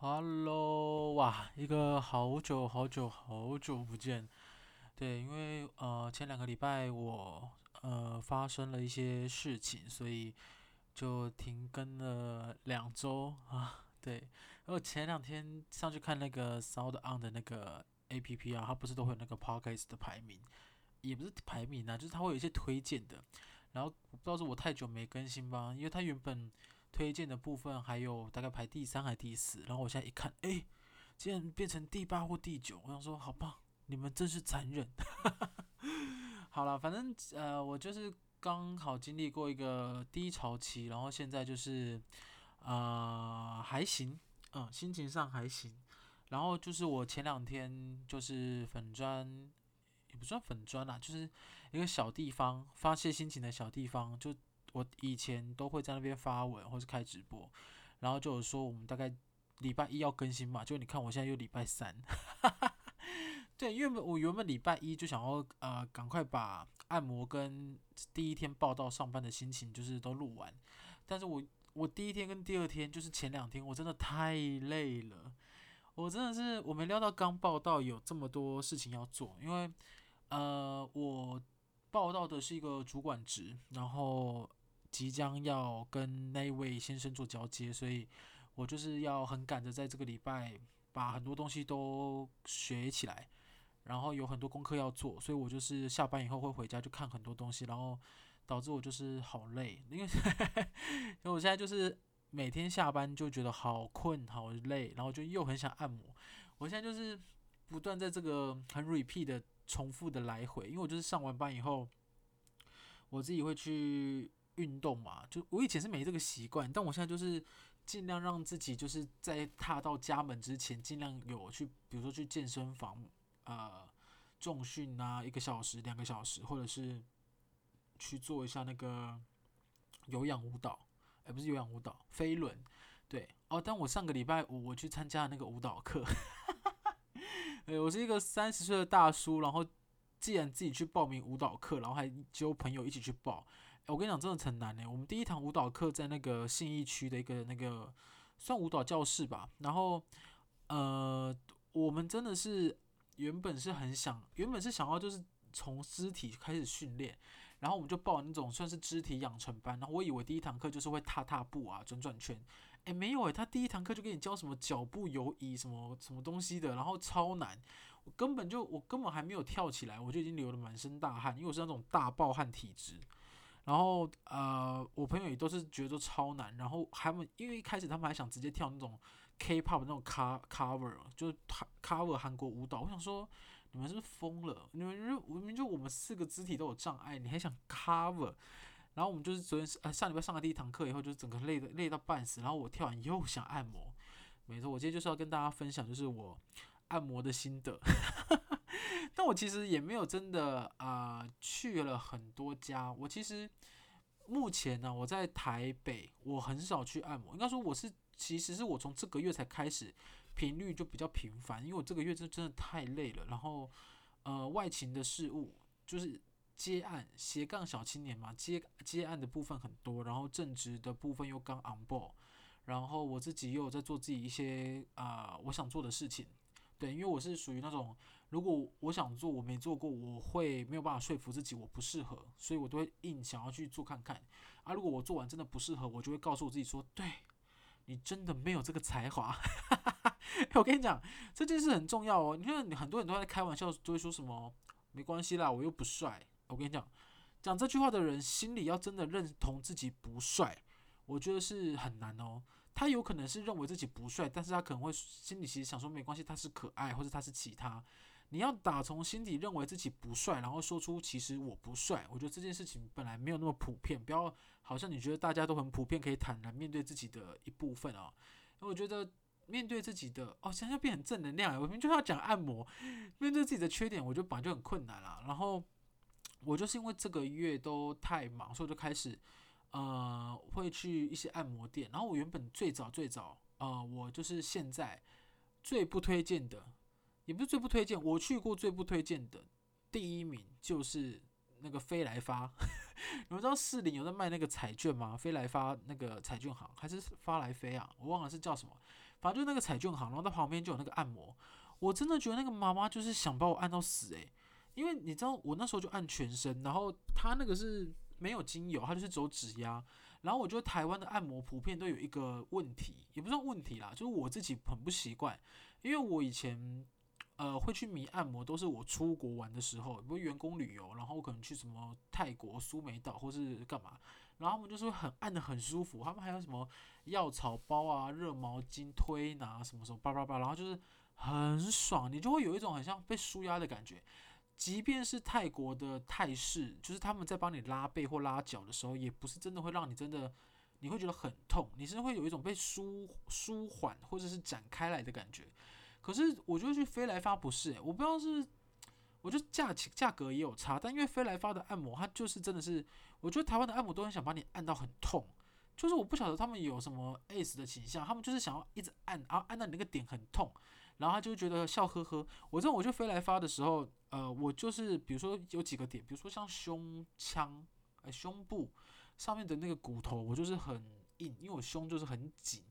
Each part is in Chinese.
Hello，哇，一个好久好久好久不见。对，因为呃前两个礼拜我呃发生了一些事情，所以就停更了两周啊。对，然后前两天上去看那个 Sound On 的那个 APP 啊，它不是都会有那个 Podcast 的排名，也不是排名啊，就是它会有一些推荐的。然后不知道是我太久没更新吧，因为它原本。推荐的部分还有大概排第三还是第四，然后我现在一看，哎，竟然变成第八或第九，我想说，好棒，你们真是残忍。好了，反正呃，我就是刚好经历过一个低潮期，然后现在就是啊、呃、还行，嗯，心情上还行。然后就是我前两天就是粉砖，也不算粉砖啦，就是一个小地方发泄心情的小地方，就。我以前都会在那边发文或是开直播，然后就有说我们大概礼拜一要更新嘛，就你看我现在又礼拜三，对，因为我原本礼拜一就想要呃赶快把按摩跟第一天报到上班的心情就是都录完，但是我我第一天跟第二天就是前两天我真的太累了，我真的是我没料到刚报道有这么多事情要做，因为呃我报道的是一个主管职，然后。即将要跟那位先生做交接，所以我就是要很赶着在这个礼拜把很多东西都学起来，然后有很多功课要做，所以我就是下班以后会回家就看很多东西，然后导致我就是好累，因为因为我现在就是每天下班就觉得好困好累，然后就又很想按摩，我现在就是不断在这个很 repeat 的重复的来回，因为我就是上完班以后，我自己会去。运动嘛，就我以前是没这个习惯，但我现在就是尽量让自己就是在踏到家门之前，尽量有去，比如说去健身房，呃，重训啊，一个小时、两个小时，或者是去做一下那个有氧舞蹈，哎，不是有氧舞蹈，飞轮，对，哦，但我上个礼拜五我去参加了那个舞蹈课，哎，我是一个三十岁的大叔，然后既然自己去报名舞蹈课，然后还揪朋友一起去报。我跟你讲，真的很难呢。我们第一堂舞蹈课在那个信义区的一个那个算舞蹈教室吧。然后，呃，我们真的是原本是很想，原本是想要就是从肢体开始训练，然后我们就报那种算是肢体养成班。然后我以为第一堂课就是会踏踏步啊，转转圈。诶，没有诶，他第一堂课就给你教什么脚步游移什么什么东西的，然后超难。我根本就我根本还没有跳起来，我就已经流了满身大汗，因为我是那种大暴汗体质。然后呃，我朋友也都是觉得超难。然后他们因为一开始他们还想直接跳那种 K-pop 那种 cover，就是 cover 韩国舞蹈。我想说，你们是不是疯了？你们就明明就我们四个肢体都有障碍，你还想 cover？然后我们就是昨天呃上礼拜上了第一堂课以后，就整个累的累到半死。然后我跳完又想按摩，没错，我今天就是要跟大家分享，就是我按摩的心得。但我其实也没有真的啊、去了很多家。我其实目前呢，我在台北，我很少去按摩。应该说我是，其实是我从这个月才开始频率就比较频繁，因为我这个月真真的太累了。然后呃，外勤的事务就是接案斜杠小青年嘛，接接案的部分很多，然后正职的部分又刚 on board，然后我自己又有在做自己一些啊、我想做的事情。对，因为我是属于那种，如果我想做，我没做过，我会没有办法说服自己我不适合，所以我都会硬想要去做看看。啊，如果我做完真的不适合，我就会告诉我自己说，对，你真的没有这个才华。我跟你讲，这件事很重要哦。你看，你很多人都在开玩笑，都会说什么没关系啦，我又不帅。我跟你讲，讲这句话的人心里要真的认同自己不帅。我觉得是很难哦，他有可能是认为自己不帅，但是他可能会心里其实想说没关系，他是可爱，或者他是其他。你要打从心底认为自己不帅，然后说出其实我不帅。我觉得这件事情本来没有那么普遍，不要好像你觉得大家都很普遍，可以坦然面对自己的一部分啊。我觉得面对自己的哦，现在变成正能量，我们就要讲按摩，面对自己的缺点，我觉得本来就很困难了。然后我就是因为这个月都太忙，所以就开始。呃，会去一些按摩店，然后我原本最早最早，呃，我就是现在最不推荐的，也不是最不推荐，我去过最不推荐的第一名就是那个飞来发，你们知道士林有在卖那个彩券吗？飞来发那个彩券行还是发来飞啊？我忘了是叫什么，反正就那个彩券行，然后它旁边就有那个按摩。我真的觉得那个妈妈就是想把我按到死诶、因为你知道我那时候就按全身，然后他那个是没有精油，它就是走指压。然后我觉得台湾的按摩普遍都有一个问题，也不算问题啦，就是我自己很不习惯，因为我以前呃会去迷按摩，都是我出国玩的时候，比如员工旅游，然后我可能去什么泰国苏梅岛或是干嘛，然后他们就是很按得很舒服，他们还有什么药草包啊、热毛巾推拿什么什么叭叭叭，然后就是很爽，你就会有一种很像被舒压的感觉。即便是泰国的泰式，就是他们在帮你拉背或拉脚的时候，也不是真的会让你真的，你会觉得很痛，你是会有一种被舒舒缓或者是展开来的感觉。可是我觉得去飞来发不是、我不知道是，我觉得价钱价格也有差，但因为飞来发的按摩，它就是真的是，我觉得台湾的按摩都很想把你按到很痛，就是我不晓得他们有什么 S 的倾向，他们就是想要一直按，然后按到你那个点很痛。然后他就觉得笑呵呵。我这我就飞来发的时候，呃，我就是比如说有几个点，比如说像胸腔、呃胸部上面的那个骨头，我就是很硬，因为我胸就是很紧。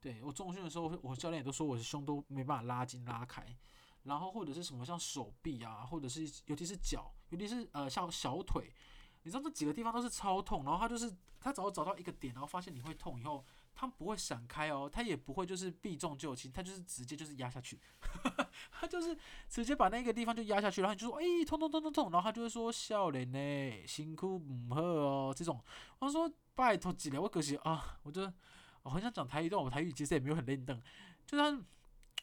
对，我重训的时候，我教练也都说我的胸都没办法拉筋拉开。然后或者是什么像手臂啊，或者是尤其是脚，尤其是呃像小腿，你知道这几个地方都是超痛。然后他就是他只要找到一个点，然后发现你会痛以后。他不会闪开哦，他也不会就是避重就轻，他就是直接就是压下去，他就是直接把那个地方就压下去，然后你就说，哎，痛痛痛痛痛，然后他就会说，笑脸呢，辛苦唔好哦，这种，我说拜托几了，我可惜啊，我就我很想讲台语，但我台语其实也没有很认真，就他，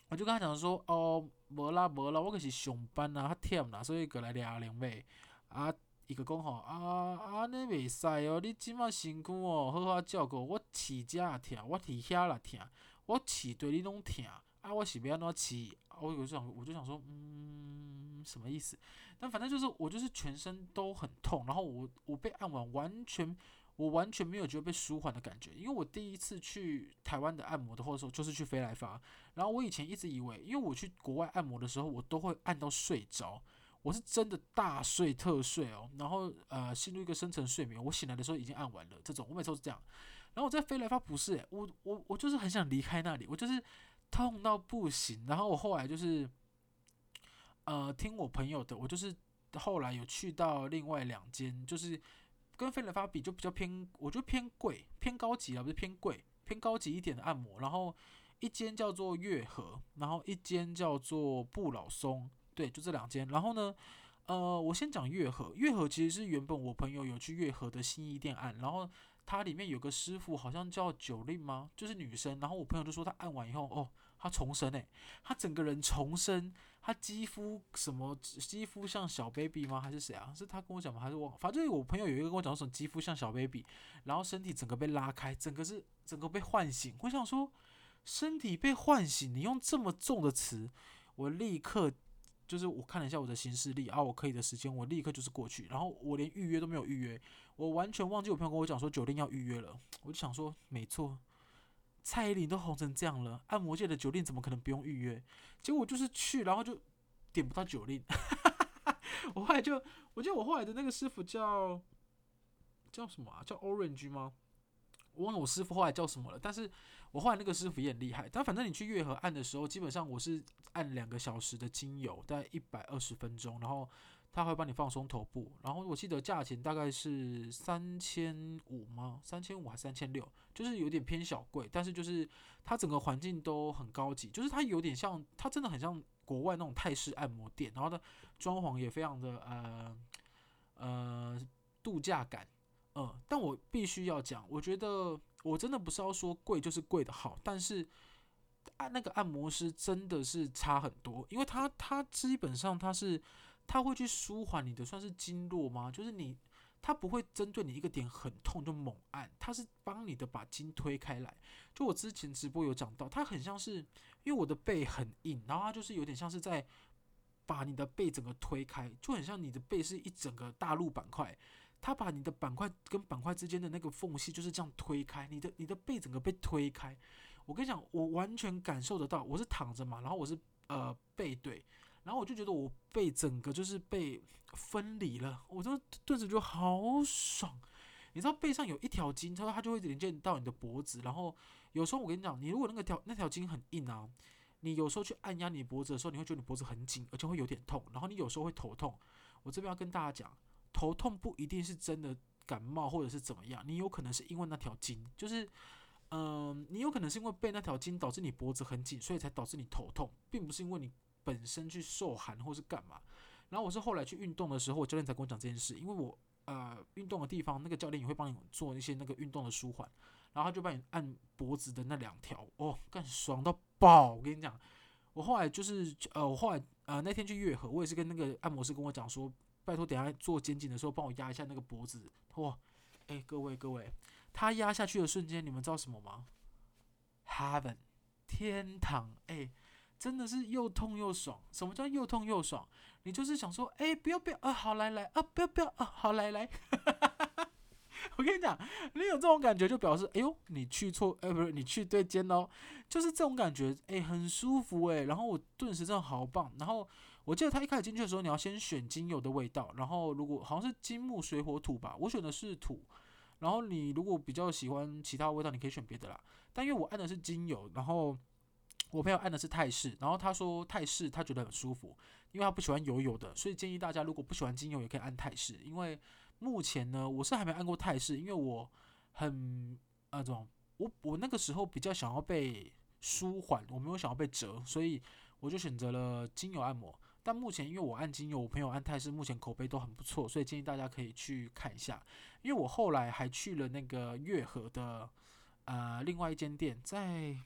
我就跟他讲说，哦，无啦无啦，我可是上班啊，较忝啦，所以过来聊两尾啊。伊个讲吼，啊，安尼袂使哦，你即马身躯哦，好好照顾。我饲遮也疼，我伫遐也疼，我饲对你拢疼，啊，我是要安怎饲？我有想，我就想说，嗯，什么意思？但反正就是我就是全身都很痛，然后我我被按完，完全我完全没有觉得被舒缓的感觉，因为我第一次去台湾的按摩的，或者说就是去飞来发，然后我以前一直以为，因为我去国外按摩的时候，我都会按到睡着。我是真的大睡特睡哦，然后呃陷入一个深层睡眠，我醒来的时候已经按完了。这种我每次都是这样，然后我在飞来发不是，我我我就是很想离开那里，我就是痛到不行。然后我后来就是呃听我朋友的，我就是后来有去到另外两间，就是跟飞来发比就比较偏，我觉得偏贵偏高级啊，不是偏贵偏高级一点的按摩。然后一间叫做悦和，然后一间叫做不老松。对，就这两间。然后呢，呃，我先讲悦和。悦和其实是原本我朋友有去悦和的新一店按，然后它里面有个师傅，好像叫九令吗？就是女生。然后我朋友就说他按完以后，哦，他重生诶，他整个人重生，他肌肤什么肌肤像小 baby 吗？还是谁啊？是他跟我讲吗？还是我？反正我朋友有一个跟我讲说肌肤像小 baby，然后身体整个被拉开，整个是整个被唤醒。我想说，身体被唤醒，你用这么重的词，我立刻。就是我看了一下我的行事历啊，我可以的时间，我立刻就是过去，然后我连预约都没有预约，我完全忘记我朋友跟我讲说酒店要预约了，我就想说没错，蔡依林都红成这样了，按摩界的酒店怎么可能不用预约？结果我就是去，然后就点不到酒店，我后来就，我记得我后来的那个师傅叫叫什么啊？叫 Orange 吗？我忘了我师傅后来叫什么了，但是我后来那个师傅也很厉害。但反正你去悦和按的时候，基本上我是按两个小时的精油，大概一百二十分钟，然后他会帮你放松头部。然后我记得价钱大概是三千五吗？三千五还是三千六？就是有点偏小贵，但是就是它整个环境都很高级，就是它有点像，它真的很像国外那种泰式按摩店，然后的装潢也非常的呃呃度假感。嗯，但我必须要讲，我觉得我真的不是要说贵就是贵的好，但是按那个按摩师真的是差很多，因为他他基本上他是他会去舒缓你的算是经络吗？就是你他不会针对你一个点很痛就猛按，他是帮你的把筋推开来。就我之前直播有讲到，他很像是因为我的背很硬，然后他就是有点像是在把你的背整个推开，就很像你的背是一整个大陆板块。他把你的板块跟板块之间的那个缝隙就是这样推开，你的你的背整个被推开。我跟你讲，我完全感受得到。我是躺着嘛，然后我是呃背对，然后我就觉得我背整个就是被分离了，我就顿时就好爽。你知道背上有一条筋，它它就会连接到你的脖子，然后有时候我跟你讲，你如果那个条那条筋很硬啊，你有时候去按压你脖子的时候，你会觉得你脖子很紧，而且会有点痛，然后你有时候会头痛。我这边要跟大家讲，头痛不一定是真的感冒或者是怎么样，你有可能是因为那条筋，就是。嗯，你有可能是因为被那条筋导致你脖子很紧，所以才导致你头痛，并不是因为你本身去受寒或是干嘛。然后我是后来去运动的时候，我教练才跟我讲这件事，因为我呃运动的地方那个教练也会帮你做一些那个运动的舒缓，然后他就帮你按脖子的那两条，哦，干爽到爆！我跟你讲，我后来就是呃，我后来呃那天去月河，我也是跟那个按摩师跟我讲说，拜托等下做肩颈的时候帮我压一下那个脖子，哇，哎，各位各位。他压下去的瞬间，你们知道什么吗？Heaven，天堂，哎、真的是又痛又爽。什么叫又痛又爽？你就是想说，哎、不要不要啊，好来来啊，不要不要啊，好来来。我跟你讲，你有这种感觉，就表示，哎呦，你去错，呃，不是，你去对肩哦，就是这种感觉，哎、很舒服哎。然后我顿时真的好棒。然后我记得他一开始进去的时候，你要先选精油的味道，然后如果好像是金木水火土吧，我选的是土。然后你如果比较喜欢其他味道，你可以选别的啦。但因为我按的是精油，然后我朋友按的是泰式，然后他说泰式他觉得很舒服，因为他不喜欢油油的，所以建议大家如果不喜欢精油也可以按泰式。因为目前呢，我是还没按过泰式，因为我很那种，我我那个时候比较想要被舒缓，我没有想要被折，所以我就选择了精油按摩。但目前因为我按精油，我朋友按泰式，目前口碑都很不错，所以建议大家可以去看一下。因为我后来还去了那个月河的呃另外一间店，在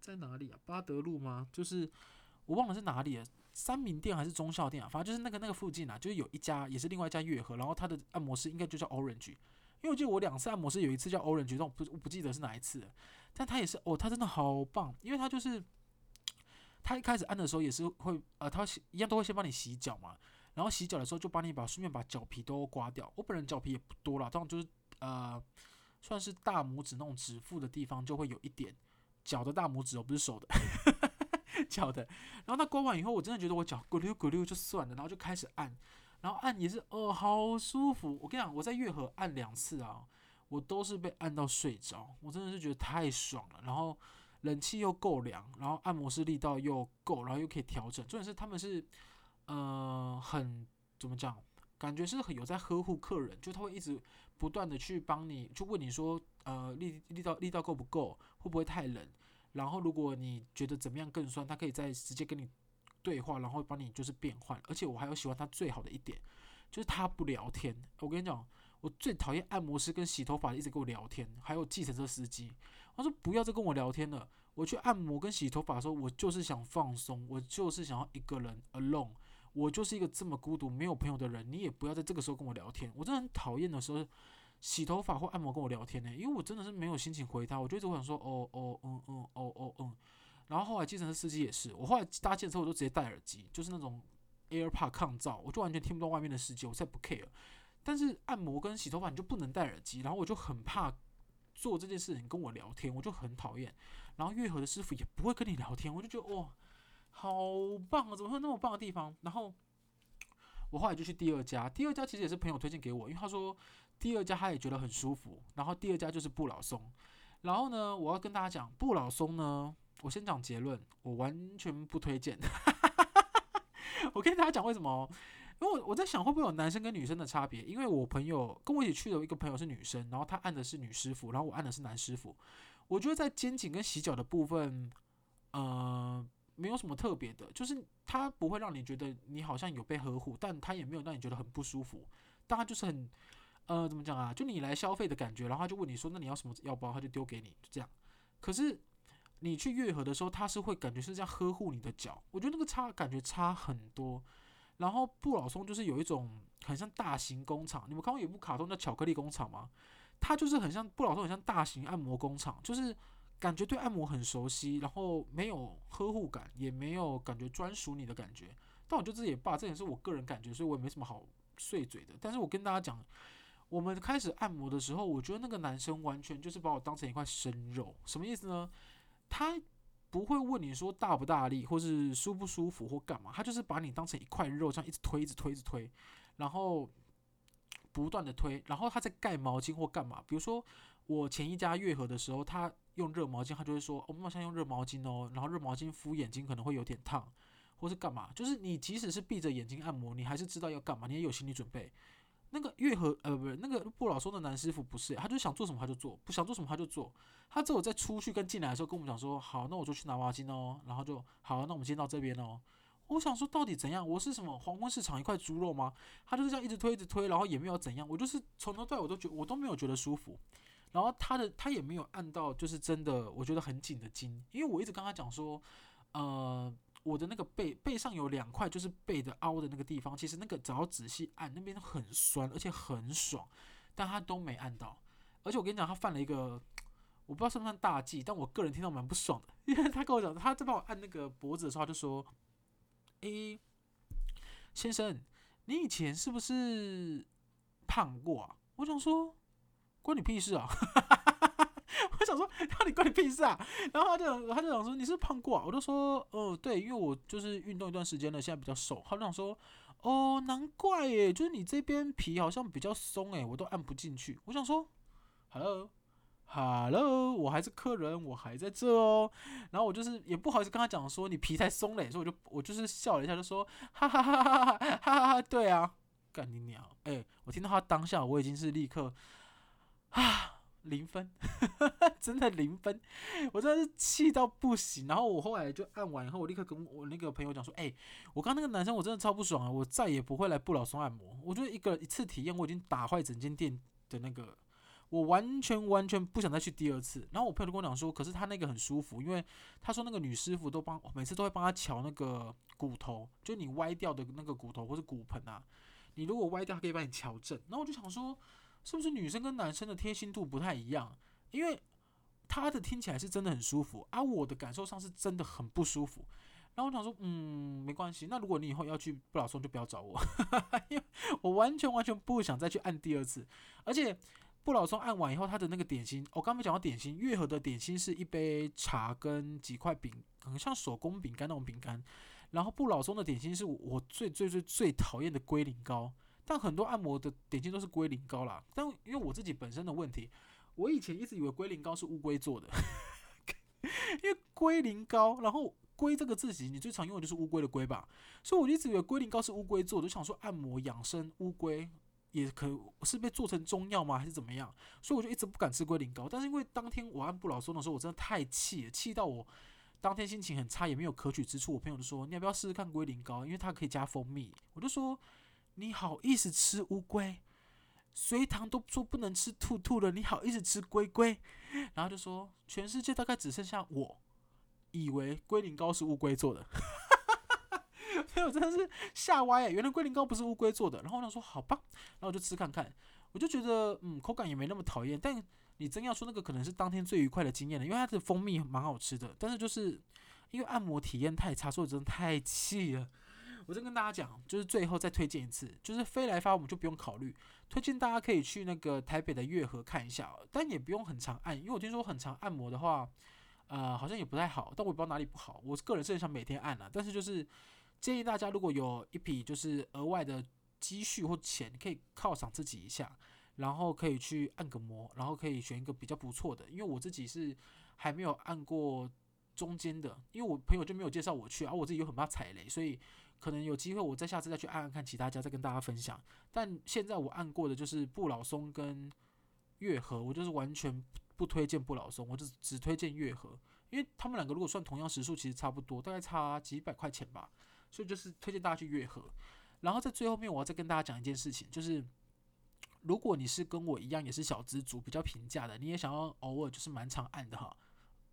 在哪里啊？八德路吗？就是我忘了是哪里了，三民店还是忠孝店啊？反正就是那个那个附近啊，就是有一家也是另外一家月河，然后他的按摩师应该就叫 Orange，因为我记得我两次按摩师有一次叫 Orange，但我不我不记得是哪一次，但他也是哦，他真的好棒，因为他就是。他一开始按的时候也是会，呃，他一样都会先帮你洗脚嘛，然后洗脚的时候就帮你把顺便把脚皮都刮掉。我本人脚皮也不多啦，这样就是呃，算是大拇指那种指腹的地方就会有一点脚的大拇指哦，不是手的，脚的。然后他刮完以后，我真的觉得我脚咕溜咕溜就算了，然后就开始按，然后按也是哦，好舒服。我跟你讲，我在月河按两次啊，我都是被按到睡着，我真的是觉得太爽了。然后。冷气又够凉，然后按摩师力道又够，然后又可以调整。重点是他们是，呃，很怎么讲？感觉是很有在呵护客人，就他会一直不断的去帮你，就问你说，呃，力力道力道够不够，会不会太冷？然后如果你觉得怎么样更酸，他可以再直接跟你对话，然后帮你就是变换。而且我还有喜欢他最好的一点，就是他不聊天。我跟你讲，我最讨厌按摩师跟洗头发一直跟我聊天，还有计程车司机。他说：“不要再跟我聊天了。我去按摩跟洗头发的时候，我就是想放松，我就是想要一个人 alone。我就是一个这么孤独、没有朋友的人。你也不要在这个时候跟我聊天。我真的很讨厌的时候，洗头发或按摩跟我聊天呢，因为我真的是没有心情回他。我就一直会想说，哦哦嗯嗯哦哦嗯。然后后来计程车司机也是，我后来搭计程车我都直接戴耳机，就是那种 AirPod 抗噪，我就完全听不到外面的世界，我才不 care。但是按摩跟洗头发你就不能戴耳机，然后我就很怕。”做这件事情跟我聊天，我就很讨厌。然后月河的师傅也不会跟你聊天，我就觉得哇，好棒啊！怎么会那么棒的地方？然后我后来就去第二家，第二家其实也是朋友推荐给我，因为他说第二家他也觉得很舒服。然后第二家就是不老松。然后呢，我要跟大家讲不老松呢，我先讲结论，我完全不推荐。我跟大家讲为什么？因为我在想会不会有男生跟女生的差别？因为我朋友跟我一起去的一个朋友是女生，然后她按的是女师傅，然后我按的是男师傅。我觉得在肩颈跟洗脚的部分，呃，没有什么特别的，就是他不会让你觉得你好像有被呵护，但他也没有让你觉得很不舒服。但他就是很，呃，怎么讲啊？就你来消费的感觉，然后他就问你说：“那你要什么药包？”他就丢给你，就这样。可是你去月河的时候，他是会感觉是这样呵护你的脚，我觉得那个差感觉差很多。然后不老松就是有一种很像大型工厂，你们看过有一部卡通叫《巧克力工厂》吗？它就是很像不老松，很像大型按摩工厂，就是感觉对按摩很熟悉，然后没有呵护感，也没有感觉专属你的感觉。但我觉得这也罢，这也是我个人感觉，所以我也没什么好碎嘴的。但是我跟大家讲，我们开始按摩的时候，我觉得那个男生完全就是把我当成一块生肉，什么意思呢？他不会问你说大不大力，或是舒不舒服，或干嘛，他就是把你当成一块肉，这样一直推，一直推，一直推，然后不断的推，然后他在盖毛巾或干嘛。比如说我前一家月和的时候，他用热毛巾，他就会说，我们马上用热毛巾哦，然后热毛巾敷眼睛可能会有点烫，或是干嘛。就是你即使是闭着眼睛按摩，你还是知道要干嘛，你也有心理准备。那个月和呃不是那个不老松的男师傅不是，他就想做什么他就做，不想做什么他就做。他只有在出去跟进来的时候跟我们讲说，好，那我就去拿毛巾哦，然后就好，那我们先到这边哦。我想说到底怎样？我是什么黄昏市场一块猪肉吗？他就是这样一直推一直推，然后也没有怎样，我就是从头到尾我都觉我都没有觉得舒服。然后他的他也没有按到就是真的我觉得很紧的筋，因为我一直跟他讲说，呃。我的那个背背上有两块，就是背的凹的那个地方，其实那个只要仔细按，那边很酸，而且很爽，但他都没按到。而且我跟你讲，他犯了一个，我不知道算不算大忌，但我个人听到蛮不爽的，因为他跟我讲，他在帮我按那个脖子的时候，他就说：“诶，先生，你以前是不是胖过啊？”我想说，关你屁事啊！我想说，到底关你屁事啊？然后他就他就想说，你是胖过啊？我就说，哦，对，因为我就是运动一段时间了，现在比较瘦。他就想说，哦，难怪耶，就是你这边皮好像比较松诶，我都按不进去。我想说，Hello，Hello，我还是客人，我还在这哦。然后我就是也不好意思跟他讲说你皮太松了，所以我就我就是笑了一下，就说，哈哈哈哈哈哈哈哈，对啊，干你娘！诶，我听到他当下，我已经是立刻啊。零分，真的零分，我真的是气到不行。然后我后来就按完以后，我立刻跟我那个朋友讲说：“哎、我刚那个男生我真的超不爽啊！我再也不会来不老松按摩。我觉得一个一次体验我已经打坏整间店的那个，我完全完全不想再去第二次。”然后我朋友跟我讲说：“可是他那个很舒服，因为他说那个女师傅都帮每次都会帮他乔那个骨头，就你歪掉的那个骨头或是骨盆啊，你如果歪掉，可以帮你乔正。”然后我就想说。是不是女生跟男生的贴心度不太一样？因为他的听起来是真的很舒服，而、我的感受上是真的很不舒服。然后我想说，嗯，没关系。那如果你以后要去不老松，就不要找我，因为我完全完全不想再去按第二次。而且不老松按完以后，他的那个点心，我刚没讲到点心，月和的点心是一杯茶跟几块饼，很像手工饼干那种饼干。然后不老松的点心是我最最最最讨厌的龟苓膏。但很多按摩的点心都是龟苓膏啦，但因为我自己本身的问题，我以前一直以为龟苓膏是乌龟做的，因为龟苓膏，然后龟这个字形，你最常用的就是乌龟的龟吧，所以我一直以为龟苓膏是乌龟做的，就想说按摩养生乌龟也可是被做成中药吗，还是怎么样？所以我就一直不敢吃龟苓膏。但是因为当天我按不老松的时候，我真的太气了，气到我当天心情很差，也没有可取之处。我朋友就说，你要不要试试看龟苓膏，因为它可以加蜂蜜。我就说。你好意思吃乌龟？隋唐都说不能吃兔兔了，你好意思吃龟龟？然后就说全世界大概只剩下我，以为龟苓膏是乌龟做的，所以我真的是吓歪耶！原来龟苓膏不是乌龟做的。然后我想说好吧，然后我就吃看看，我就觉得嗯，口感也没那么讨厌。但你真要说那个可能是当天最愉快的经验了，因为它的蜂蜜蛮好吃的。但是就是因为按摩体验太差，所以我真的太气了。我再跟大家讲，就是最后再推荐一次，就是飞来发我们就不用考虑，推荐大家可以去那个台北的月河看一下，但也不用很常按，因为我听说很常按摩的话，呃，好像也不太好，但我也不知道哪里不好。我个人是很想每天按啊，但是就是建议大家如果有一笔就是额外的积蓄或钱，可以犒赏自己一下，然后可以去按个摩，然后可以选一个比较不错的，因为我自己是还没有按过中间的，因为我朋友就没有介绍我去，而我自己又很怕踩雷，所以。可能有机会，我再下次再去按按看其他家，再跟大家分享。但现在我按过的就是不老松跟月和，我就是完全不推荐不老松，我就只推荐月和，因为他们两个如果算同样时数，其实差不多，大概差几百块钱吧。所以就是推荐大家去月和。然后在最后面，我要再跟大家讲一件事情，就是如果你是跟我一样也是小资族，比较平价的，你也想要偶尔就是蛮常按的哈。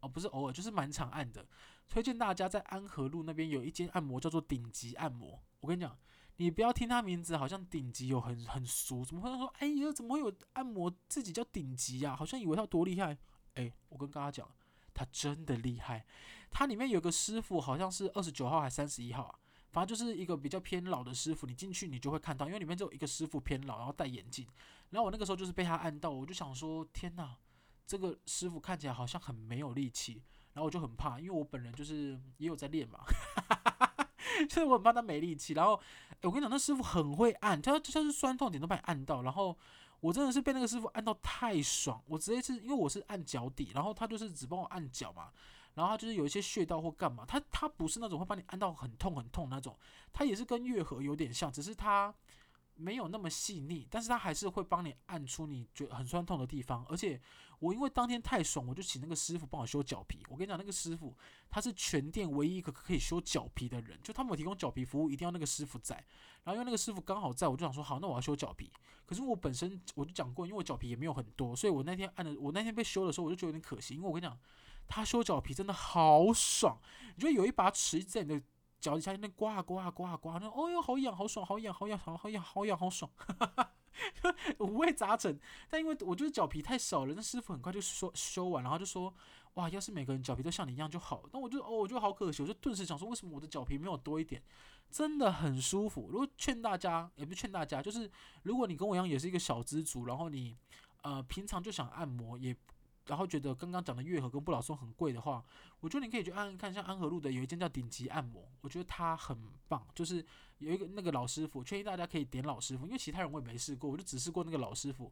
哦，不是偶尔，就是蛮常按的。推荐大家在安和路那边有一间按摩，叫做顶级按摩。我跟你讲，你不要听他名字，好像顶级有很很俗，怎么会说？哎呀，怎么会有按摩自己叫顶级呀？好像以为他多厉害。哎，我跟大家讲，他真的厉害。他里面有个师傅，好像是二十九号还是三十一号啊？反正就是一个比较偏老的师傅。你进去你就会看到，因为里面只有一个师傅偏老，然后戴眼镜。然后我那个时候就是被他按到，我就想说，天哪！这个师傅看起来好像很没有力气，然后我就很怕，因为我本人就是也有在练嘛，所 以我很怕他没力气。然后，哎，我跟你讲，那师傅很会按，他就像是酸痛点都把你按到。然后我真的是被那个师傅按到太爽，我直接是因为我是按脚底，然后他就是只帮我按脚嘛。然后他就是有一些穴道或干嘛，他他不是那种会把你按到很痛很痛那种，他也是跟月和有点像，只是他没有那么细腻，但是他还是会帮你按出你觉得很酸痛的地方。而且我因为当天太爽，我就请那个师傅帮我修脚皮。我跟你讲，那个师傅他是全店唯一一个可以修脚皮的人，就他们提供脚皮服务，一定要那个师傅在。然后因为那个师傅刚好在，我就想说好，那我要修脚皮。可是我本身我就讲过，因为我脚皮也没有很多，所以我那天按的，我那天被修的时候，我就觉得有点可惜，因为我跟你讲。他修脚皮真的好爽，你觉得有一把尺在你的脚底下那刮啊刮啊刮啊刮，那哦哟好痒好爽好痒好痒好好痒好痒好爽，哈哈五味杂陈。但因为我觉得脚皮太少了，那师傅很快就说修完，然后就说哇，要是每个人脚皮都像你一样就好。那我就哦，我就好可惜，我就顿时想说，为什么我的脚皮没有多一点？真的很舒服。如果劝大家，也不是劝大家，就是如果你跟我一样也是一个小资族，然后你呃平常就想按摩也。然后觉得刚刚讲的月和跟不老松很贵的话，我觉得你可以去按按看，像安和路的有一间叫顶级按摩，我觉得它很棒，就是有一个那个老师傅，建议大家可以点老师傅，因为其他人我也没试过，我就只试过那个老师傅，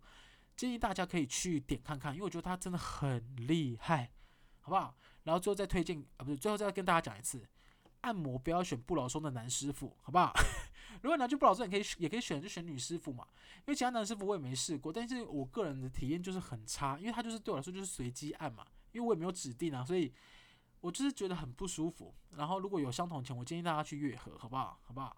建议大家可以去点看看，因为我觉得他真的很厉害，好不好？然后最后再推荐啊，不是，最后再跟大家讲一次，按摩不要选不老松的男师傅，好不好？如果拿去不老师，你可以也可以选，就选女师傅嘛。因为其他男师傅我也没试过，但是我个人的体验就是很差，因为他就是对我来说就是随机按嘛，因为我也没有指定啊，所以我就是觉得很不舒服。然后如果有相同钱，我建议大家去月和，好不好？好不好？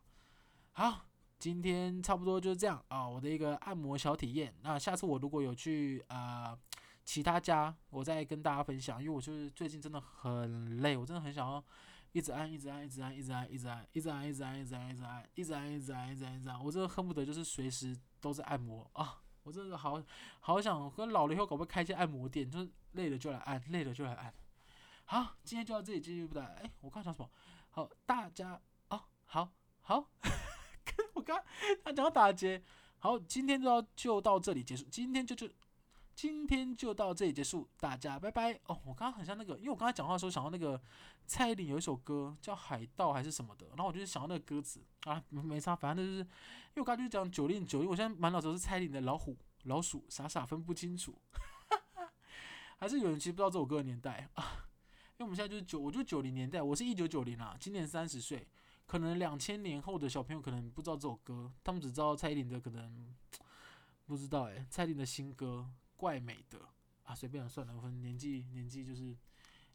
好，今天差不多就是这样啊，我的一个按摩小体验。那下次我如果有去啊、其他家，我再跟大家分享，因为我就是最近真的很累，我真的很想要。一直按，一直按，一直按，一直按，一直按，一直按，一直按，一直按，一直按，一直按，一直按，一直按，一直按，我真的恨不得就是随时都在按摩啊！我真的好好想跟老了以后搞不开一间按摩店，就是累了就来按，累了就来按。好，今天就到这里，继续不来。哎，我刚讲什么？好，大家哦，好好，跟我刚他讲打结。好，今天就要就到这里结束，今天就就。今天就到这里结束，大家拜拜哦。我刚刚很像那个，因为我刚才讲话的时候想到那个蔡依林有一首歌叫《海盗》还是什么的，然后我就想到那个歌词啊，没没差，反正就是因为我刚才就是讲九令九令，我现在满脑子都是蔡依林的老虎老鼠，傻傻分不清楚，还是有人其实不知道这首歌的年代啊？因为我们现在就是九，我就九零年代，我是一九九零啊，今年三十岁，可能两千年后的小朋友可能不知道这首歌，他们只知道蔡依林的，可能不知道哎、蔡依林的新歌。怪美的啊，随便了算了，我们年纪年纪就是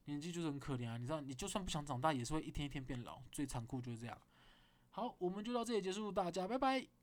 年纪就是很可怜啊，你知道，你就算不想长大，也是会一天一天变老，最残酷就是这样。好，我们就到这里结束，大家拜拜。